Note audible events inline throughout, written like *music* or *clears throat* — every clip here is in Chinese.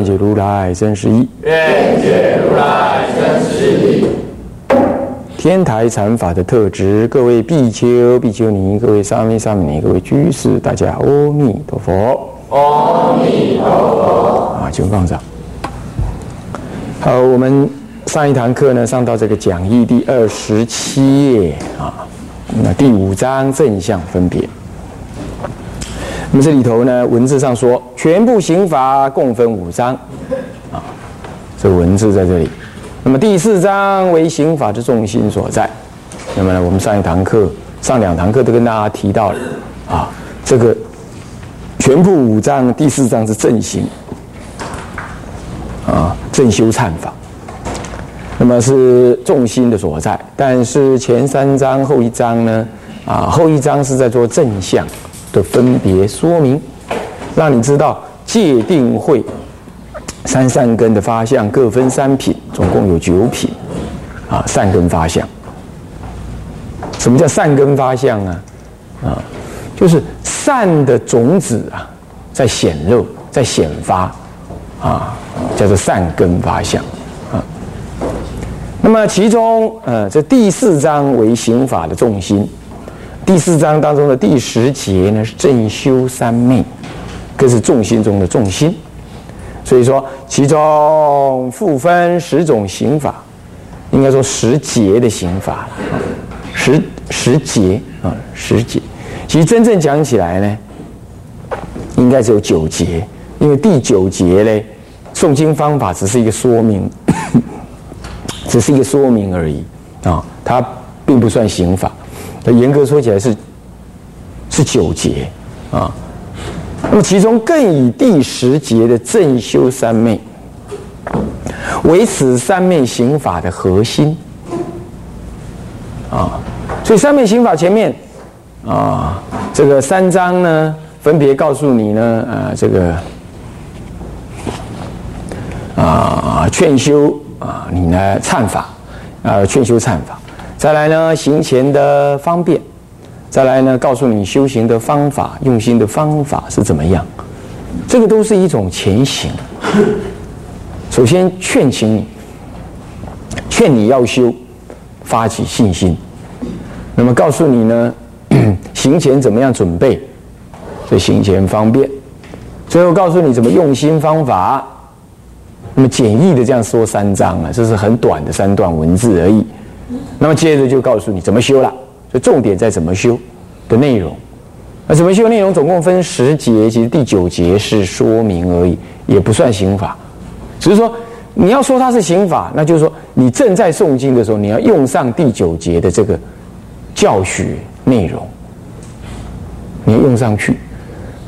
愿解如来真实义。愿解如来真实义。天台禅法的特质，各位比丘、比丘尼，各位沙弥、沙弥尼，各位居士，大家阿弥陀佛。阿弥陀佛。啊，请放上。好，我们上一堂课呢，上到这个讲义第二十七页啊，那第五章正向分别。那么这里头呢，文字上说，全部刑法共分五章啊，这文字在这里。那么第四章为刑法之重心所在。那么呢，我们上一堂课、上两堂课都跟大家提到了啊，这个全部五章，第四章是正刑。啊，正修忏法，那么是重心的所在。但是前三章后一章呢，啊，后一章是在做正向的分别说明，让你知道界定会三善根的发相各分三品，总共有九品，啊，善根发相。什么叫善根发相啊？啊，就是善的种子啊，在显露，在显发，啊。叫做善根发相啊。那么其中，呃，这第四章为刑法的重心。第四章当中的第十节呢是正修三昧，更是重心中的重心。所以说，其中复分十种刑法，应该说十节的刑法十十节啊，十节。其实真正讲起来呢，应该只有九节，因为第九节呢。诵经方法只是一个说明，*coughs* 只是一个说明而已啊，它并不算刑法。那严格说起来是是九节啊。那么其中更以第十节的正修三昧为此三昧刑法的核心啊。所以三昧刑法前面啊，这个三章呢，分别告诉你呢，呃，这个。啊，劝修啊，你呢忏法，啊，劝修忏法，再来呢行前的方便，再来呢告诉你修行的方法，用心的方法是怎么样，这个都是一种前行。*laughs* 首先劝请你，劝你要修，发起信心，那么告诉你呢 *clears throat* 行前怎么样准备，这行前方便，最后告诉你怎么用心方法。那么简易的这样说三章啊，这是很短的三段文字而已。那么接着就告诉你怎么修了，所以重点在怎么修的内容。那怎么修内容总共分十节，其实第九节是说明而已，也不算刑法。只是说你要说它是刑法，那就是说你正在诵经的时候，你要用上第九节的这个教学内容，你要用上去。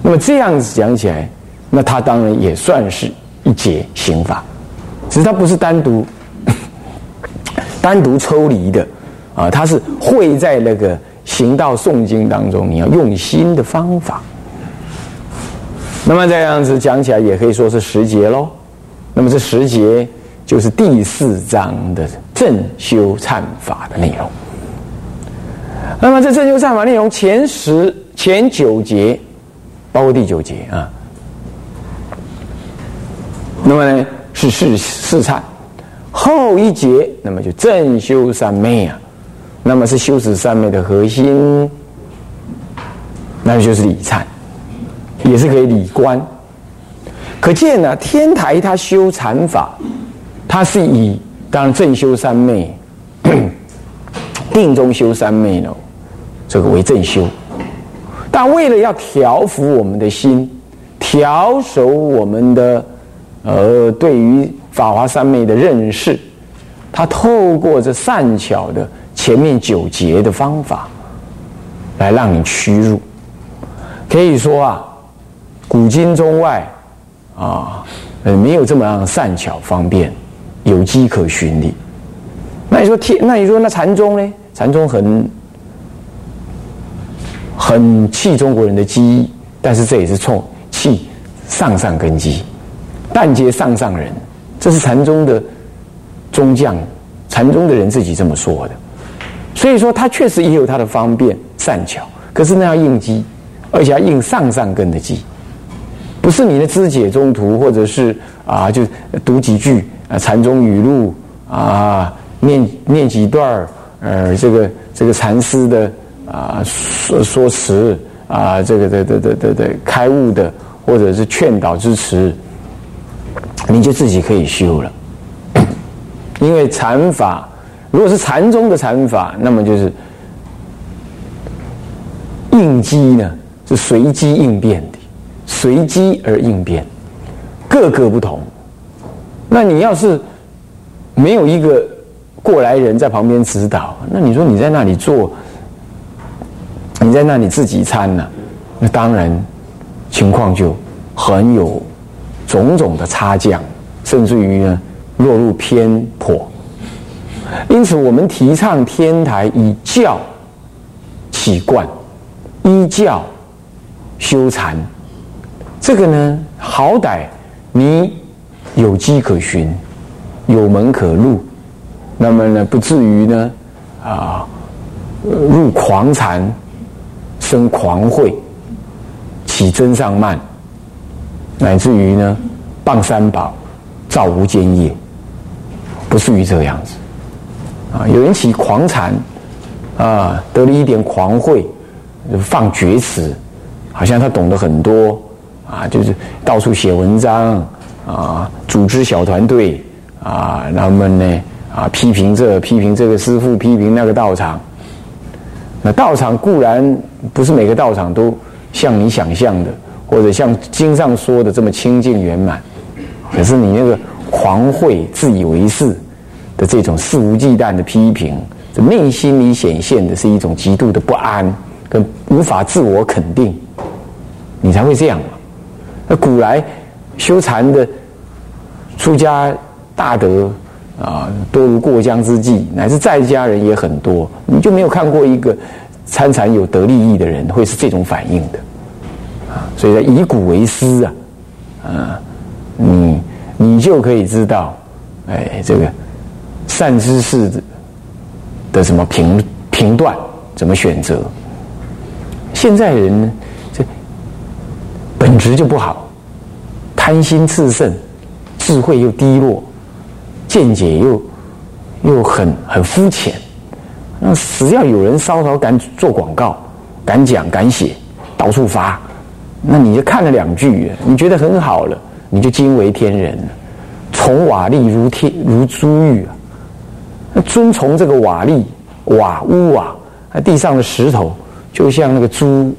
那么这样子讲起来，那它当然也算是。一节刑法，只是它不是单独单独抽离的啊，它是会在那个行道诵经当中，你要用心的方法。那么这样子讲起来，也可以说是十节喽。那么这十节就是第四章的正修忏法的内容。那么这正修忏法内容前十前九节，包括第九节啊。那么呢是试试忏，后一节那么就正修三昧啊，那么是修持三昧的核心，那就是理忏，也是可以理观。可见呢，天台他修禅法，他是以当然正修三昧，定中修三昧呢，这个为正修，但为了要调伏我们的心，调守我们的。呃对于法华三昧的认识，他透过这善巧的前面九节的方法，来让你屈入。可以说啊，古今中外啊，呃，没有这么样善巧方便，有机可循的。那你说天，那你说那禅宗呢？禅宗很很气中国人的基因，但是这也是冲气上上根基，但接上上人，这是禅宗的宗将，禅宗的人自己这么说的。所以说，他确实也有他的方便善巧，可是那要应机，而且要应上上根的机，不是你的肢解中途，或者是啊，就读几句啊禅宗语录啊，念念几段儿呃，这个这个禅师的啊说说辞啊，这个的的的的的开悟的，或者是劝导之词，你就自己可以修了，因为禅法。如果是禅宗的禅法，那么就是应机呢，是随机应变的，随机而应变，各个不同。那你要是没有一个过来人在旁边指导，那你说你在那里做，你在那里自己参呢？那当然情况就很有种种的差降，甚至于呢落入偏颇。因此，我们提倡天台以教起观，依教修禅。这个呢，好歹你有机可循，有门可入，那么呢，不至于呢啊入狂禅，生狂慧，起真上慢，乃至于呢谤三宝，造无间业，不至于这个样子。啊，有人起狂禅，啊，得了一点狂慧，放厥词，好像他懂得很多，啊，就是到处写文章，啊，组织小团队，啊，那么呢，啊，批评这，批评这个师傅，批评那个道场。那道场固然不是每个道场都像你想象的，或者像经上说的这么清净圆满，可是你那个狂慧、自以为是。的这种肆无忌惮的批评，这内心里显现的是一种极度的不安跟无法自我肯定，你才会这样嘛？那古来修禅的出家大德啊，多如过江之鲫，乃至在家人也很多，你就没有看过一个参禅有得利益的人会是这种反应的所以以古为师啊，啊，你你就可以知道，哎，这个。善知识的的什么评评断，怎么选择？现在人呢，这本质就不好，贪心炽盛，智慧又低落，见解又又很很肤浅。那只要有人稍稍敢做广告、敢讲、敢写，到处发，那你就看了两句，你觉得很好了，你就惊为天人了，从瓦砾如天如珠玉啊！那遵从这个瓦砾、瓦屋瓦，那地上的石头就像那个珠、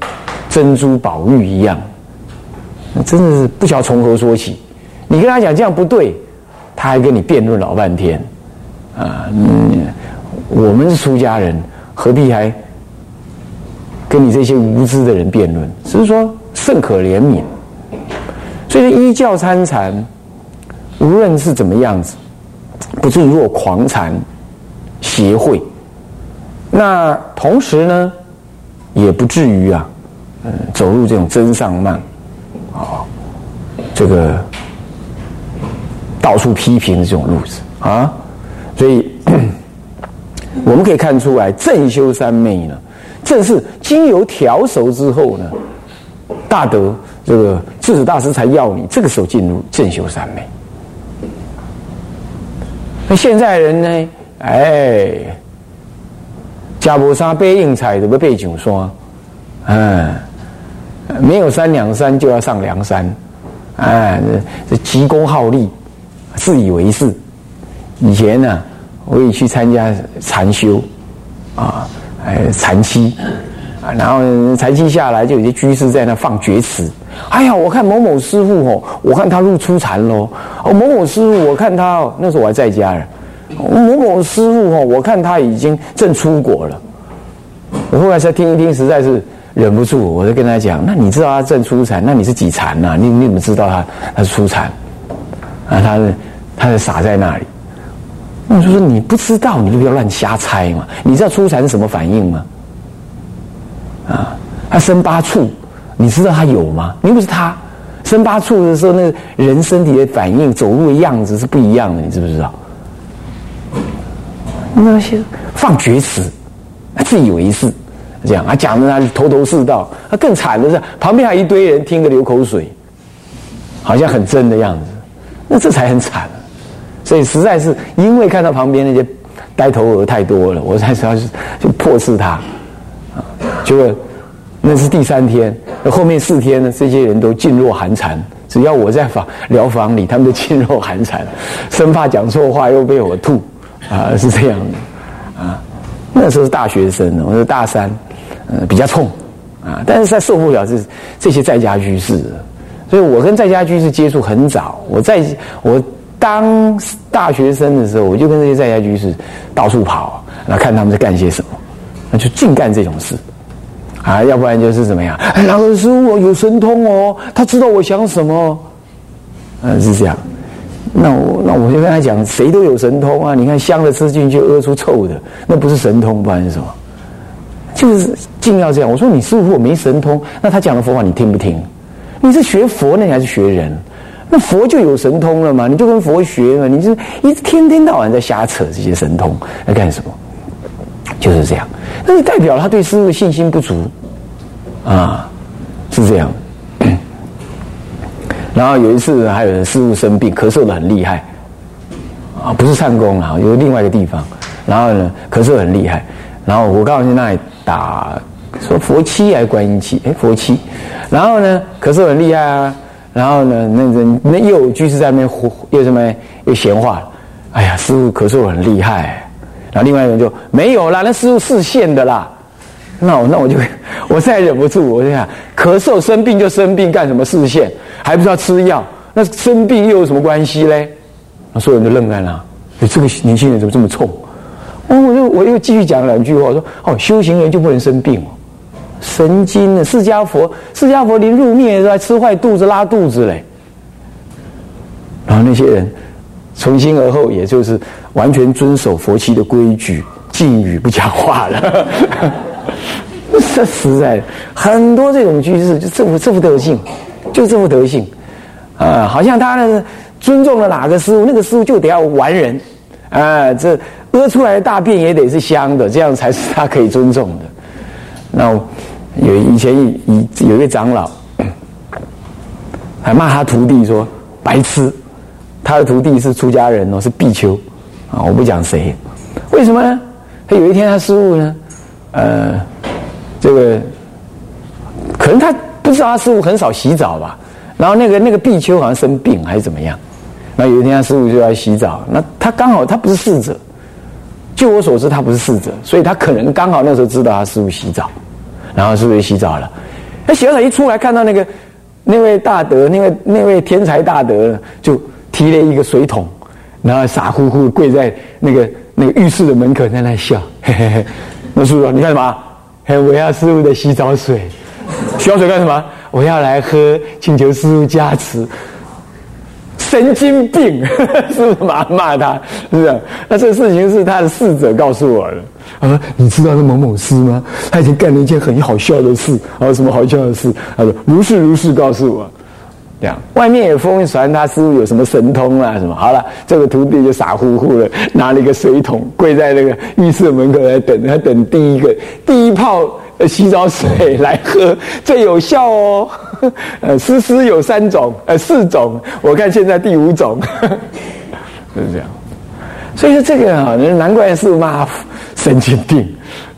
珍珠宝玉一样，那真的是不晓从何说起。你跟他讲这样不对，他还跟你辩论老半天，啊，嗯，我们是出家人，何必还跟你这些无知的人辩论？只是说甚可怜悯。所以依教参禅，无论是怎么样子，不至于若狂禅。协会，那同时呢，也不至于啊，嗯，走入这种真上慢，啊，这个到处批评的这种路子啊，所以我们可以看出来，正修三昧呢，正是经由调熟之后呢，大德这个智子大师才要你这个时候进入正修三昧。那现在人呢？哎，加波沙背硬彩怎么背九说？嗯，没有三两山就要上梁山，哎，这急功好利，自以为是。以前呢，我也去参加禅修，啊，哎，禅期，然后禅期下来，就有些居士在那放厥词。哎呀，我看某某师傅哦，我看他入初禅喽。哦，某某师傅，我看他哦那时候我还在家呢。某某师傅哦，我看他已经正出国了。我后来再听一听，实在是忍不住，我就跟他讲：那你知道他正出禅？那你是几禅呐？你你怎么知道他他是出禅？啊，他是他就傻在那里。我就说你不知道，你就不要乱瞎猜嘛。你知道初禅是什么反应吗？啊，他生八处，你知道他有吗？你不是他生八处的时候，那个人身体的反应、走路的样子是不一样的，你知不知道？那些放厥词，自以为是，这样啊，讲的他头头是道。他更惨的是，旁边还一堆人听得流口水，好像很真的样子，那这才很惨。所以实在是因为看到旁边那些呆头鹅太多了，我才要就迫斥他。啊，结果那是第三天，后面四天呢，这些人都噤若寒蝉。只要我在房疗房里，他们都噤若寒蝉，生怕讲错话又被我吐。啊，是这样的。啊，那时候是大学生，我是大三，呃，比较冲。啊，但是在受不了这这些在家居士，所以我跟在家居士接触很早。我在我。当大学生的时候，我就跟这些在家居士到处跑，那看他们在干些什么，那就净干这种事啊，要不然就是怎么样？哎，老师傅有神通哦，他知道我想什么，嗯，是这样。那我那我就跟他讲，谁都有神通啊！你看香的吃进去屙出臭的，那不是神通，不然是什么？就是尽要这样。我说你师傅没神通，那他讲的佛法你听不听？你是学佛呢，你还是学人？那佛就有神通了嘛？你就跟佛学嘛？你就一天天到晚在瞎扯这些神通，在干什么？就是这样。那就代表他对师傅信心不足啊，是这样。然后有一次，还有人师傅生病，咳嗽的很厉害啊，不是唱功啊，有另外一个地方。然后呢，咳嗽很厉害。然后我告诉你那里打说佛七还是观音七？哎，佛七。然后呢，咳嗽很厉害啊。然后呢，那人那又有居士在那边又什么又闲话，哎呀，师傅咳嗽很厉害。然后另外一个人就没有啦，那师傅视线的啦。那我那我就 *laughs* 我再忍不住，我就想咳嗽生病就生病，干什么视线？还不是要吃药？那生病又有什么关系嘞？那所有人都愣在那。哎，这个年轻人怎么这么冲？哦，我又我又继续讲两句话，说哦，修行人就不能生病哦。神经呢？释迦佛，释迦佛临入灭都还吃坏肚子、拉肚子嘞。然后那些人从今而后，也就是完全遵守佛七的规矩，禁语不讲话了。这 *laughs* 实在很多这种居士就这副这副德性，就这副德性啊，好像他呢尊重了哪个师傅，那个师傅就得要完人啊，这屙出来的大便也得是香的，这样才是他可以尊重的。那。有以前有有一位长老，还骂他徒弟说白痴。他的徒弟是出家人哦，是比丘啊，我不讲谁。为什么呢？他有一天他师傅呢，呃，这个可能他不知道他师傅很少洗澡吧。然后那个那个比丘好像生病还是怎么样。那有一天他师傅就要洗澡，那他刚好他不是侍者，据我所知他不是侍者，所以他可能刚好那时候知道他师傅洗澡。然后是不是洗澡了？那洗完澡一出来，看到那个那位大德，那位那位天才大德，就提了一个水桶，然后傻乎乎跪在那个那个浴室的门口，在那笑。*laughs* 嘿嘿嘿，那师傅，你干什么？嘿，我要师傅的洗澡水。*laughs* 洗澡水干什么？我要来喝，请求师傅加持。神经病，是不是骂骂他？是不是？那这个事情是他的侍者告诉我的。啊，你知道那某某师吗？他已经干了一件很好笑的事。啊，什么好笑的事？他说如是如是告诉我。外面有风传他师傅有什么神通啊？什么？好了，这个徒弟就傻乎乎的拿了一个水桶，跪在那个浴室门口来等，他等第一个第一泡洗澡水来喝，最有效哦。呃，丝丝有三种，呃，四种，我看现在第五种，就 *laughs* 是这样。所以说这个啊，难怪是骂神经病，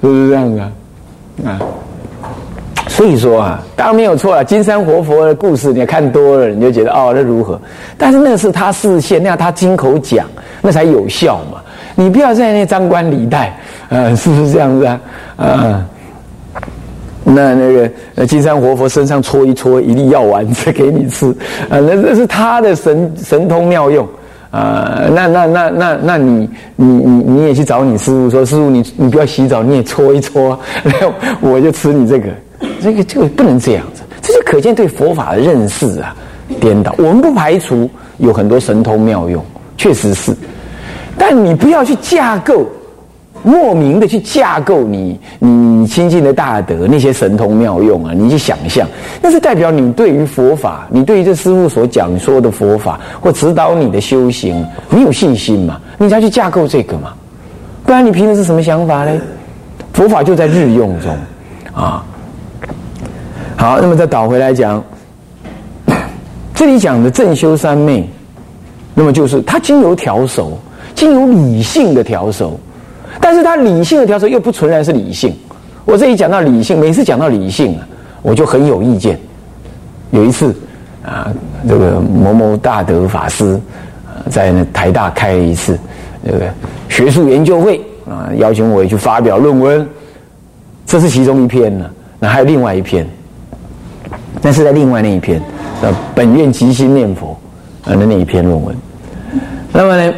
是不是这样的啊？所以说啊，当然没有错啊。金山活佛的故事，你看多了，你就觉得哦，那如何？但是那是他视线，那他亲口讲，那才有效嘛。你不要在那张冠李戴，呃，是不是这样子啊？啊，那那个呃，金山活佛身上搓一搓一粒药丸子给你吃，啊，那那是他的神神通妙用。啊，那那那那那你你你你也去找你师傅说，师傅你你不要洗澡，你也搓一搓，*laughs* 然后我就吃你这个，这个这个不能这样子，这就可见对佛法的认识啊，颠倒。我们不排除有很多神通妙用，确实是，但你不要去架构。莫名的去架构你你亲近的大德那些神通妙用啊，你去想象，那是代表你对于佛法，你对于这师傅所讲说的佛法或指导你的修行，你有信心嘛？你才去架构这个嘛？不然你凭的是什么想法呢？佛法就在日用中啊。好，那么再倒回来讲，*coughs* 这里讲的正修三昧，那么就是它经由调熟，经由理性的调熟。但是他理性的调整又不纯然是理性。我这里讲到理性，每次讲到理性啊，我就很有意见。有一次啊，这个某某大德法师在那台大开了一次那个学术研究会啊，邀请我去发表论文。这是其中一篇呢，那还有另外一篇，那是在另外那一篇，呃，本院即心念佛呃的那一篇论文。那么呢，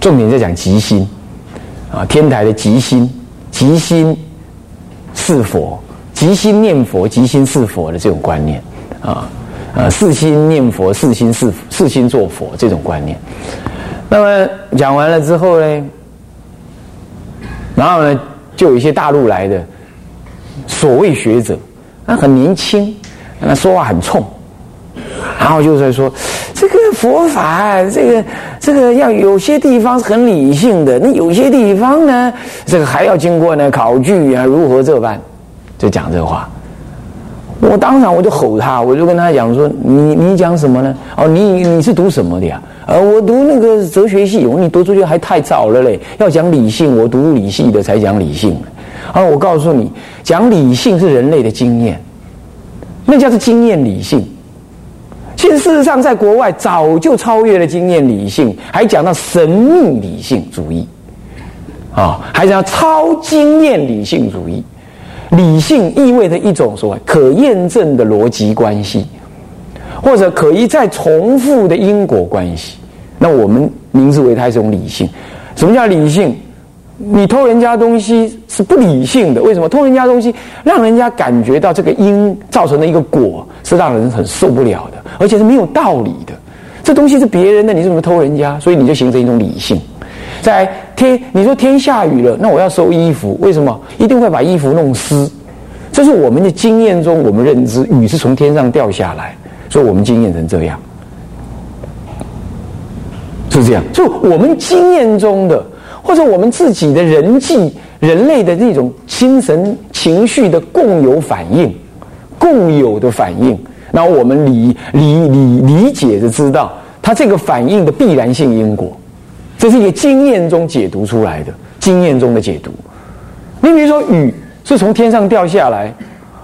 重点在讲即心。啊，天台的即心，即心是佛，即心念佛，即心是佛的这种观念，啊，呃，四心念佛，四心是四心做佛这种观念。那么讲完了之后呢，然后呢，就有一些大陆来的所谓学者，他很年轻，那说话很冲。然后就在说，这个佛法，这个这个要有些地方是很理性的，那有些地方呢，这个还要经过呢考据啊，如何这般，就讲这话。我当场我就吼他，我就跟他讲说：“你你讲什么呢？哦，你你是读什么的呀？呃，我读那个哲学系。我你读哲学还太早了嘞，要讲理性，我读理系的才讲理性。啊，我告诉你，讲理性是人类的经验，那叫做经验理性。”其实，事实上，在国外早就超越了经验理性，还讲到神秘理性主义，啊，还讲超经验理性主义。理性意味着一种所谓可验证的逻辑关系，或者可以再重复的因果关系。那我们名字为它一种理性。什么叫理性？你偷人家东西是不理性的，为什么？偷人家东西，让人家感觉到这个因造成的一个果，是让人很受不了的，而且是没有道理的。这东西是别人的，你怎么偷人家？所以你就形成一种理性。在天，你说天下雨了，那我要收衣服，为什么？一定会把衣服弄湿。这是我们的经验中，我们认知雨是从天上掉下来，所以我们经验成这样，是这样。就我们经验中的。或者我们自己的人际、人类的那种精神情绪的共有反应、共有的反应，然后我们理理理理解的知道，它这个反应的必然性因果，这是一个经验中解读出来的经验中的解读。你比如说，雨是从天上掉下来，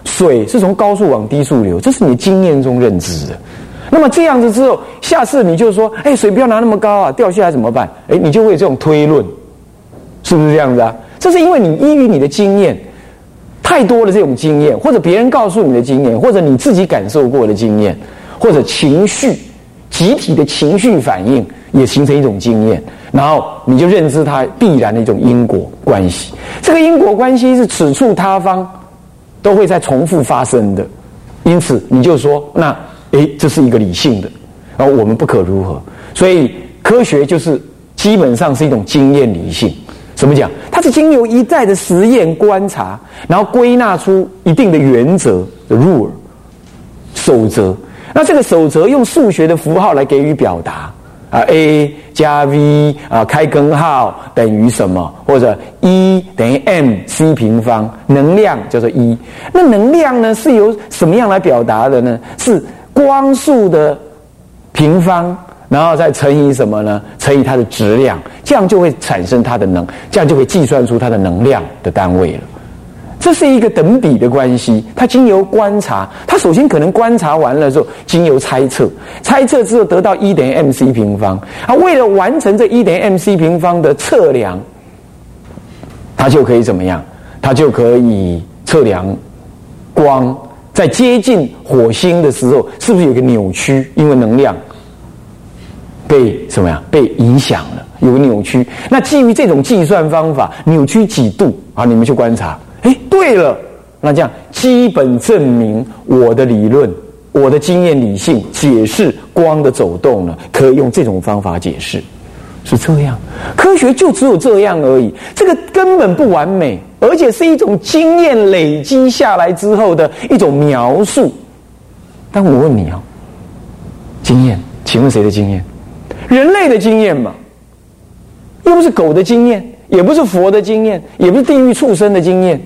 水是从高处往低处流，这是你经验中认知的。那么这样子之后，下次你就说，哎，水不要拿那么高啊，掉下来怎么办？哎，你就会有这种推论。是不是这样子啊？这是因为你依于你的经验太多的这种经验，或者别人告诉你的经验，或者你自己感受过的经验，或者情绪集体的情绪反应也形成一种经验，然后你就认知它必然的一种因果关系。这个因果关系是此处他方都会在重复发生的，因此你就说那诶，这是一个理性的，然后我们不可如何。所以科学就是基本上是一种经验理性。怎么讲？它是经由一再的实验观察，然后归纳出一定的原则的 rule 守则。那这个守则用数学的符号来给予表达啊，a 加 v 啊，开根号等于什么？或者 E 等于 mc 平方，能量叫做 E。那能量呢是由什么样来表达的呢？是光速的平方。然后再乘以什么呢？乘以它的质量，这样就会产生它的能，这样就会计算出它的能量的单位了。这是一个等比的关系。它经由观察，它首先可能观察完了之后，经由猜测，猜测之后得到一等于 mc 平方。啊，为了完成这一等于 mc 平方的测量，它就可以怎么样？它就可以测量光在接近火星的时候，是不是有个扭曲？因为能量。被什么呀？被影响了，有扭曲。那基于这种计算方法，扭曲几度啊？你们去观察。哎，对了，那这样基本证明我的理论，我的经验理性解释光的走动呢，可以用这种方法解释，是这样。科学就只有这样而已，这个根本不完美，而且是一种经验累积下来之后的一种描述。但我问你啊，经验，请问谁的经验？人类的经验嘛，又不是狗的经验，也不是佛的经验，也不是地狱畜生的经验。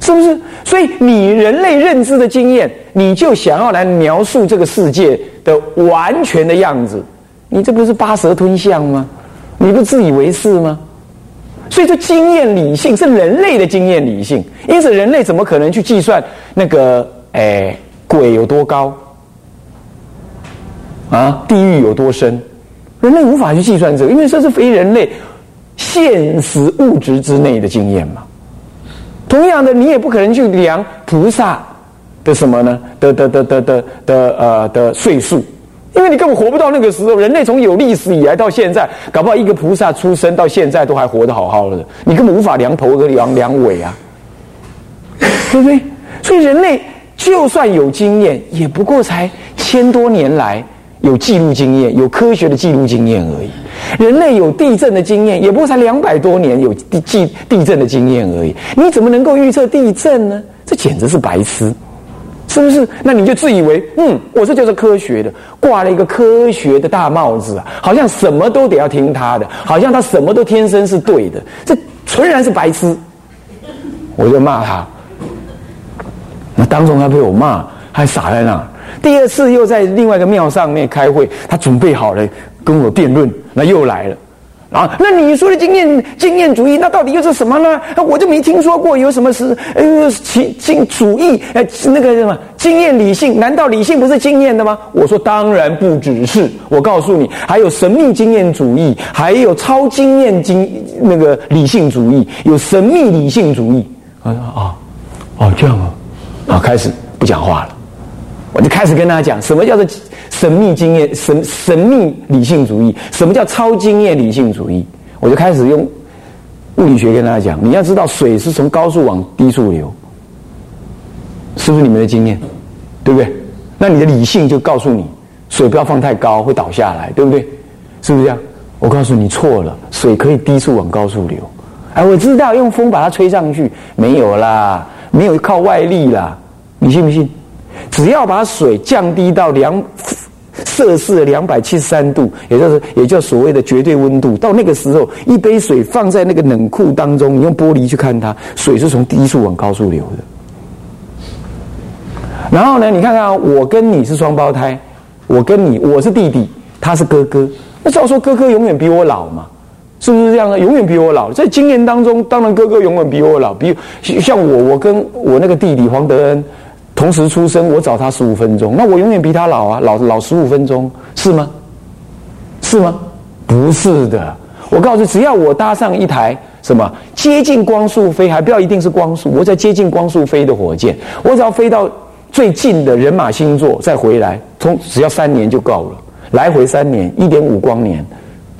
是不是？所以你人类认知的经验，你就想要来描述这个世界的完全的样子，你这不是八蛇吞象吗？你不自以为是吗？所以这经验理性是人类的经验理性，因此人类怎么可能去计算那个诶鬼有多高啊？地狱有多深？人类无法去计算这个，因为这是非人类现实物质之内的经验嘛。同样的，你也不可能去量菩萨的什么呢？的的的的的的呃的岁数，因为你根本活不到那个时候。人类从有历史以来到现在，搞不好一个菩萨出生到现在都还活得好好的，你根本无法量头和量量尾啊，对不对？所以人类就算有经验，也不过才千多年来。有记录经验，有科学的记录经验而已。人类有地震的经验，也不过才两百多年有地记地震的经验而已。你怎么能够预测地震呢？这简直是白痴，是不是？那你就自以为，嗯，我这就是科学的，挂了一个科学的大帽子啊，好像什么都得要听他的，好像他什么都天生是对的，这纯然是白痴。我就骂他，那当中他被我骂，还傻在那。第二次又在另外一个庙上面开会，他准备好了跟我辩论，那又来了，啊，那你说的经验经验主义，那到底又是什么呢？我就没听说过有什么是呃经经主义，呃那个什么经验理性？难道理性不是经验的吗？我说当然不只是，我告诉你，还有神秘经验主义，还有超经验经那个理性主义，有神秘理性主义。啊啊，哦这样啊，好开始不讲话了。我就开始跟大家讲，什么叫做神秘经验、神神秘理性主义？什么叫超经验理性主义？我就开始用物理学跟大家讲，你要知道，水是从高速往低速流，是不是你们的经验？对不对？那你的理性就告诉你，水不要放太高，会倒下来，对不对？是不是这样？我告诉你错了，水可以低速往高速流。哎，我知道，用风把它吹上去，没有啦，没有靠外力啦，你信不信？只要把水降低到两摄氏两百七十三度，也就是也叫所谓的绝对温度，到那个时候，一杯水放在那个冷库当中，你用玻璃去看它，水是从低速往高速流的。然后呢，你看看，我跟你是双胞胎，我跟你，我是弟弟，他是哥哥，那照说哥哥永远比我老嘛，是不是这样的？永远比我老，在经验当中，当然哥哥永远比我老，比像我，我跟我那个弟弟黄德恩。同时出生，我找他十五分钟，那我永远比他老啊，老老十五分钟，是吗？是吗？不是的，我告诉你，只要我搭上一台什么接近光速飞，还不要一定是光速，我在接近光速飞的火箭，我只要飞到最近的人马星座再回来，从只要三年就够了，来回三年，一点五光年。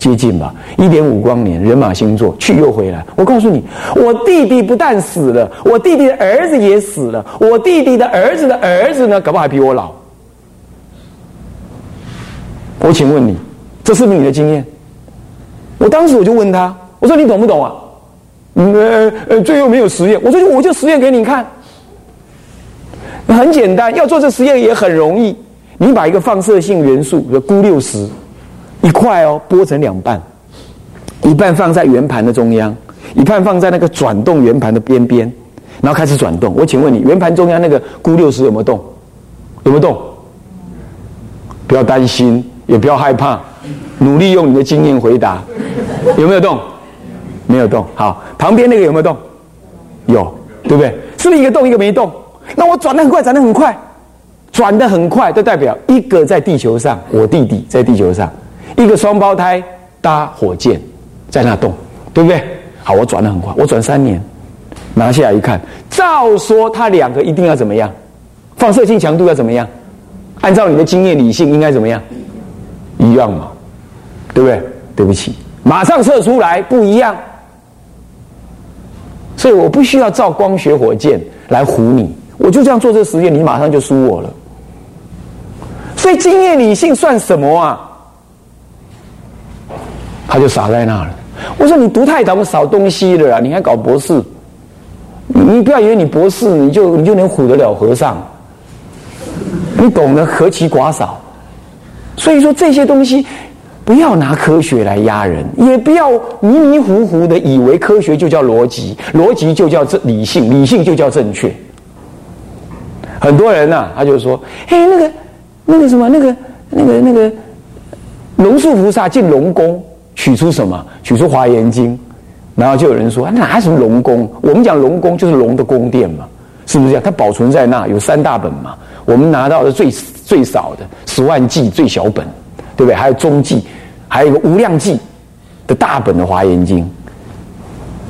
接近吧，一点五光年，人马星座去又回来。我告诉你，我弟弟不但死了，我弟弟的儿子也死了，我弟弟的儿子的儿子呢，搞不好还比我老。我请问你，这是不是你的经验？我当时我就问他，我说你懂不懂啊？呃呃，最后没有实验，我说我就实验给你看。很简单，要做这实验也很容易，你把一个放射性元素，比如钴六十。一块哦，剥成两半，一半放在圆盘的中央，一半放在那个转动圆盘的边边，然后开始转动。我请问你，圆盘中央那个钴六十有没有动？有没有动？不要担心，也不要害怕，努力用你的经验回答。有没有动？没有动。好，旁边那个有没有动？有，对不对？是不是一个动，一个没动？那我转的很快，转的很快，转的很快，就代表一个在地球上，我弟弟在地球上。一个双胞胎搭火箭在那动，对不对？好，我转的很快，我转三年，拿下来一看，照说它两个一定要怎么样？放射性强度要怎么样？按照你的经验理性应该怎么样？一样嘛，对不对？对不起，马上测出来不一样，所以我不需要照光学火箭来唬你，我就这样做这个实验，你马上就输我了。所以经验理性算什么啊？他就傻在那了。我说你读太懂少东西了，你还搞博士？你不要以为你博士你就你就能唬得了和尚，你懂得何其寡少。所以说这些东西不要拿科学来压人，也不要迷迷糊糊的以为科学就叫逻辑，逻辑就叫正理性，理性就叫正确。很多人呐，他就说：“嘿，那个那个什么，那个那个那个龙树菩萨进龙宫，取出什么？取出《华严经》。”然后就有人说：“哪什么龙宫？我们讲龙宫就是龙的宫殿嘛，是不是这样？它保存在那，有三大本嘛。我们拿到的最最少的十万记最小本，对不对？还有中记，还有一个无量记的大本的《华严经》，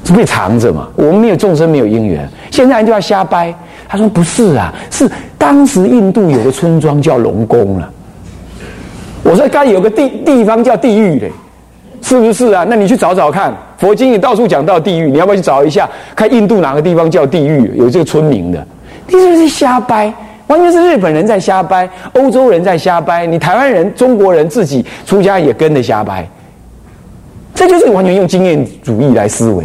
是被藏着嘛？我们没有众生，没有因缘，现在人就要瞎掰。他说不是啊，是当时印度有个村庄叫龙宫了。我说刚有个地地方叫地狱嘞。”是不是啊？那你去找找看，佛经里到处讲到地狱，你要不要去找一下？看印度哪个地方叫地狱，有这个村民的？你是不是瞎掰，完全是日本人在瞎掰，欧洲人在瞎掰，你台湾人、中国人自己出家也跟着瞎掰，这就是完全用经验主义来思维。